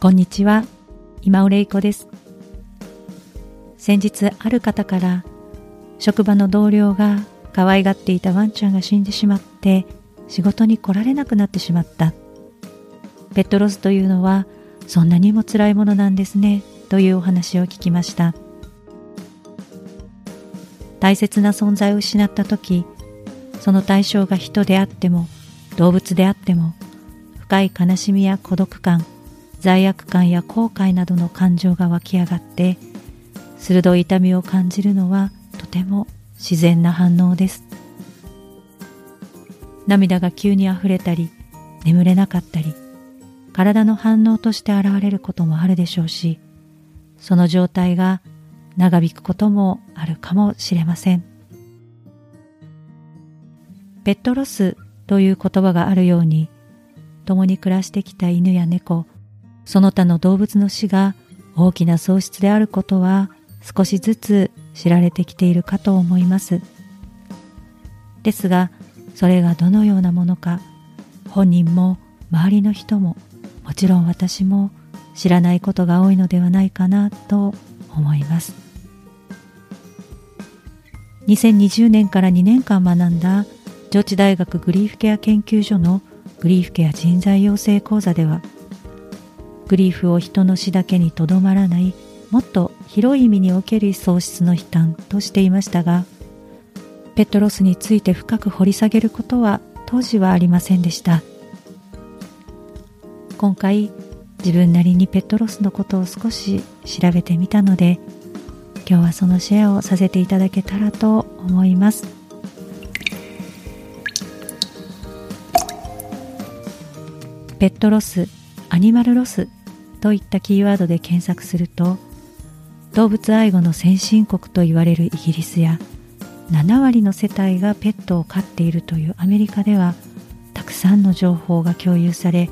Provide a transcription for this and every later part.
こんにちは。今尾玲子です。先日ある方から職場の同僚が可愛がっていたワンちゃんが死んでしまって仕事に来られなくなってしまった。ペットロスというのはそんなにも辛いものなんですねというお話を聞きました。大切な存在を失った時その対象が人であっても動物であっても深い悲しみや孤独感罪悪感や後悔などの感情が湧き上がって鋭い痛みを感じるのはとても自然な反応です。涙が急に溢れたり眠れなかったり体の反応として現れることもあるでしょうしその状態が長引くこともあるかもしれません。ペットロスという言葉があるように共に暮らしてきた犬や猫その他の動物の死が大きな喪失であることは少しずつ知られてきているかと思います。ですがそれがどのようなものか本人も周りの人ももちろん私も知らないことが多いのではないかなと思います。2020年から2年間学んだ上智大学グリーフケア研究所のグリーフケア人材養成講座ではグリーフを人の死だけにとどまらないもっと広い意味における喪失の悲嘆としていましたがペットロスについて深く掘り下げることは当時はありませんでした。今回自分なりにペットロスのことを少し調べてみたので今日はそのシェアをさせていただけたらと思います。ペットロスアニマルロスといったキーワードで検索すると動物愛護の先進国と言われるイギリスや7割の世帯がペットを飼っているというアメリカではたくさんの情報が共有され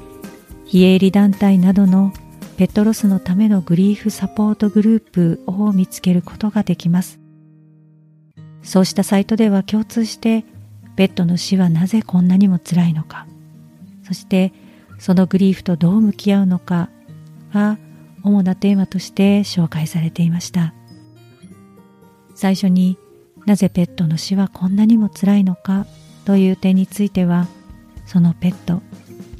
非営利団体などのペットロスのためのグリーフサポートグループを見つけることができます。そうしたサイトでは共通してペットの死はなぜこんなにも辛いのか。そしてそのグリーフとどう向き合うのか。が主なテーマとして紹介されていました。最初になぜペットの死はこんなにも辛いのかという点についてはそのペット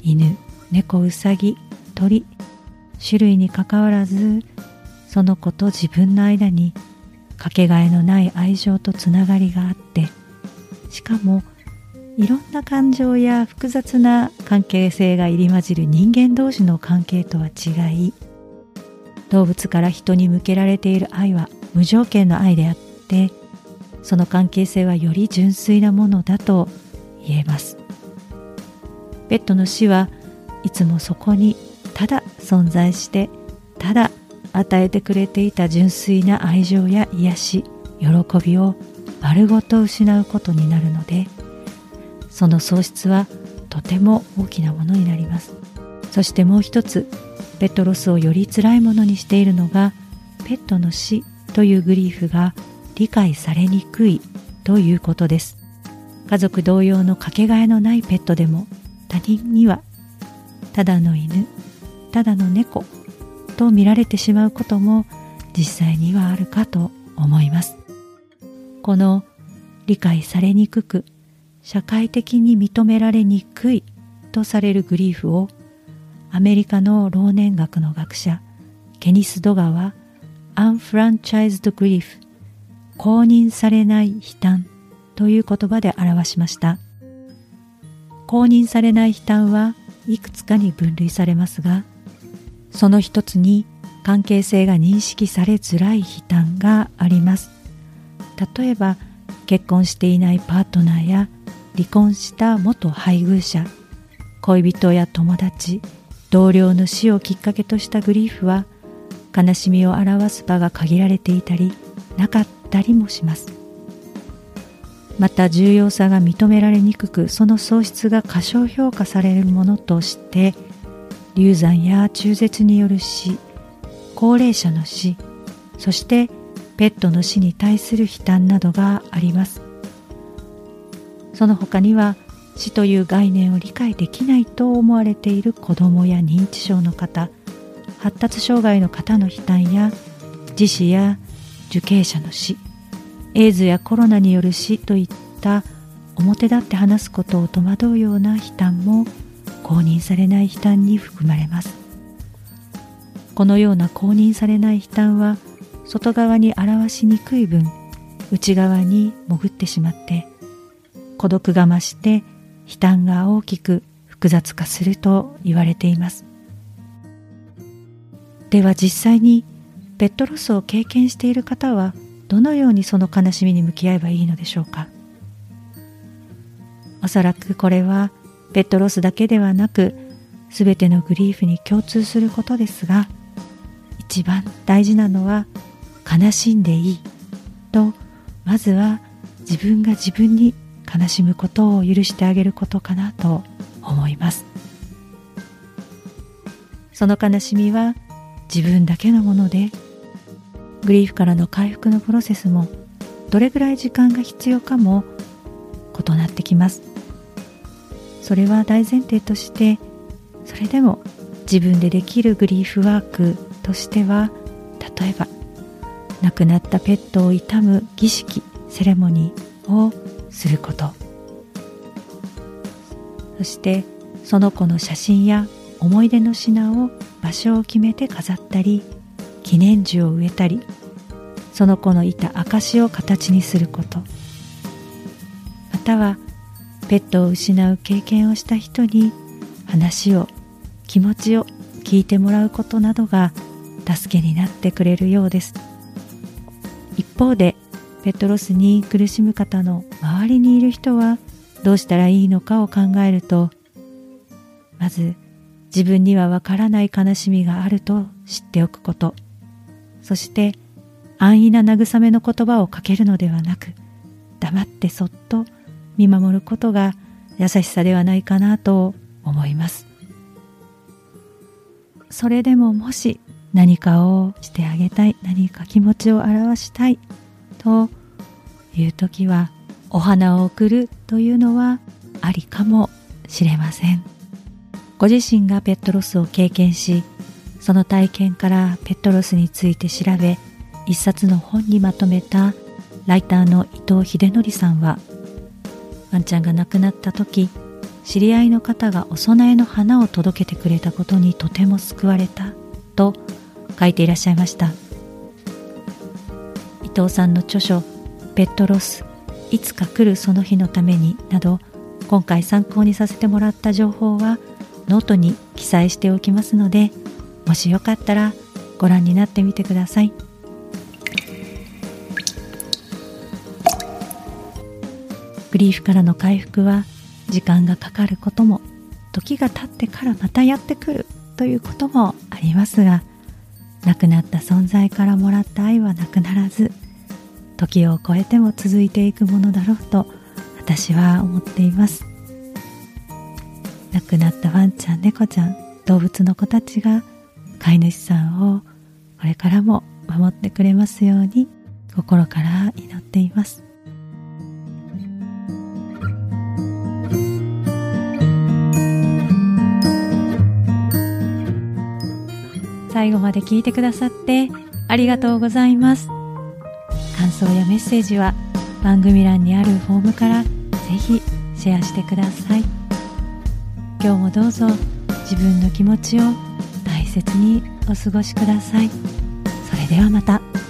犬猫うさぎ鳥種類にかかわらずその子と自分の間にかけがえのない愛情とつながりがあってしかもいろんな感情や複雑な関係性が入り混じる人間同士の関係とは違い動物から人に向けられている愛は無条件の愛であってその関係性はより純粋なものだと言えます。ペットの死はいつもそこにただ存在してただ与えてくれていた純粋な愛情や癒し喜びを丸ごと失うことになるのでその喪失はとても大きなものになります。そしてもう一つペットロスをより辛いものにしているのがペットの死というグリーフが理解されにくいということです。家族同様のかけがえのないペットでも他人にはただの犬ただの猫と見られてしまうことも実際にはあるかと思います。この理解されにくく社会的に認められにくいとされるグリーフをアメリカの老年学の学者ケニス・ドガはアンフランチャイズド・グリーフ公認されない悲嘆という言葉で表しました。公認されない悲嘆はいくつかに分類されますがその一つに関係性が認識されづらい悲嘆があります。例えば結婚していないパートナーや離婚した元配偶者恋人や友達同僚の死をきっかけとしたグリーフは悲しみを表す場が限られていたりなかったりもします。また重要さが認められにくくその喪失が過小評価されるものとして流産や中絶による死高齢者の死そしてペットの死に対する悲嘆などがあります。その他には死という概念を理解できないと思われている子どもや認知症の方発達障害の方の悲嘆や自死や受刑者の死エイズやコロナによる死といった表立って話すことを戸惑うような悲嘆も公認されない悲嘆に含まれます。このような公認されない悲嘆は外側に表しにくい分内側に潜ってしまって孤独が増して悲嘆が大きく複雑化すると言われています。では実際にペットロスを経験している方はどのようにその悲しみに向き合えばいいのでしょうか。おそらくこれはペットロスだけではなく全てのグリーフに共通することですが一番大事なのは悲しんでいいとまずは自分が自分に悲しむことを許してあげることかなと思います。その悲しみは自分だけのものでグリーフからの回復のプロセスもどれぐらい時間が必要かも異なってきます。それは大前提としてそれでも自分でできるグリーフワークとしては例えば亡くなったペットを悼む儀式セレモニーをすること。そしてその子の写真や思い出の品を場所を決めて飾ったり記念樹を植えたりその子のいた証を形にすること。またはペットを失う経験をした人に話を気持ちを聞いてもらうことなどが助けになってくれるようです。一方でペットロスに苦しむ方の周りにいる人はどうしたらいいのかを考えるとまず自分にはわからない悲しみがあると知っておくこと。そして安易な慰めの言葉をかけるのではなく黙ってそっと見守ることが優しさではないかなと思います。それでももし何かをしてあげたい何か気持ちを表したいという時はお花を贈るというのはありかもしれません。ご自身がペットロスを経験しその体験からペットロスについて調べ一冊の本にまとめたライターの伊藤秀則さんはワンちゃんが亡くなった時知り合いの方がお供えの花を届けてくれたことにとても救われたと書いていらっしゃいました。伊藤さんの著書「ペットロスいつか来るその日のために」など今回参考にさせてもらった情報はノートに記載しておきますのでもしよかったらご覧になってみてください。グリーフからの回復は時間がかかることも時が経ってからまたやってくるということもありますが亡くなった存在からもらった愛はなくならず時を超えても続いていくものだろうと私は思っています。亡くなったワンちゃん猫ちゃん動物の子たちが飼い主さんをこれからも守ってくれますように心から祈っています。最後まで聞いてくださってありがとうございます。感想やメッセージは番組欄にあるフォームからぜひシェアしてください。今日もどうぞ自分の気持ちを大切にお過ごしください。それではまた「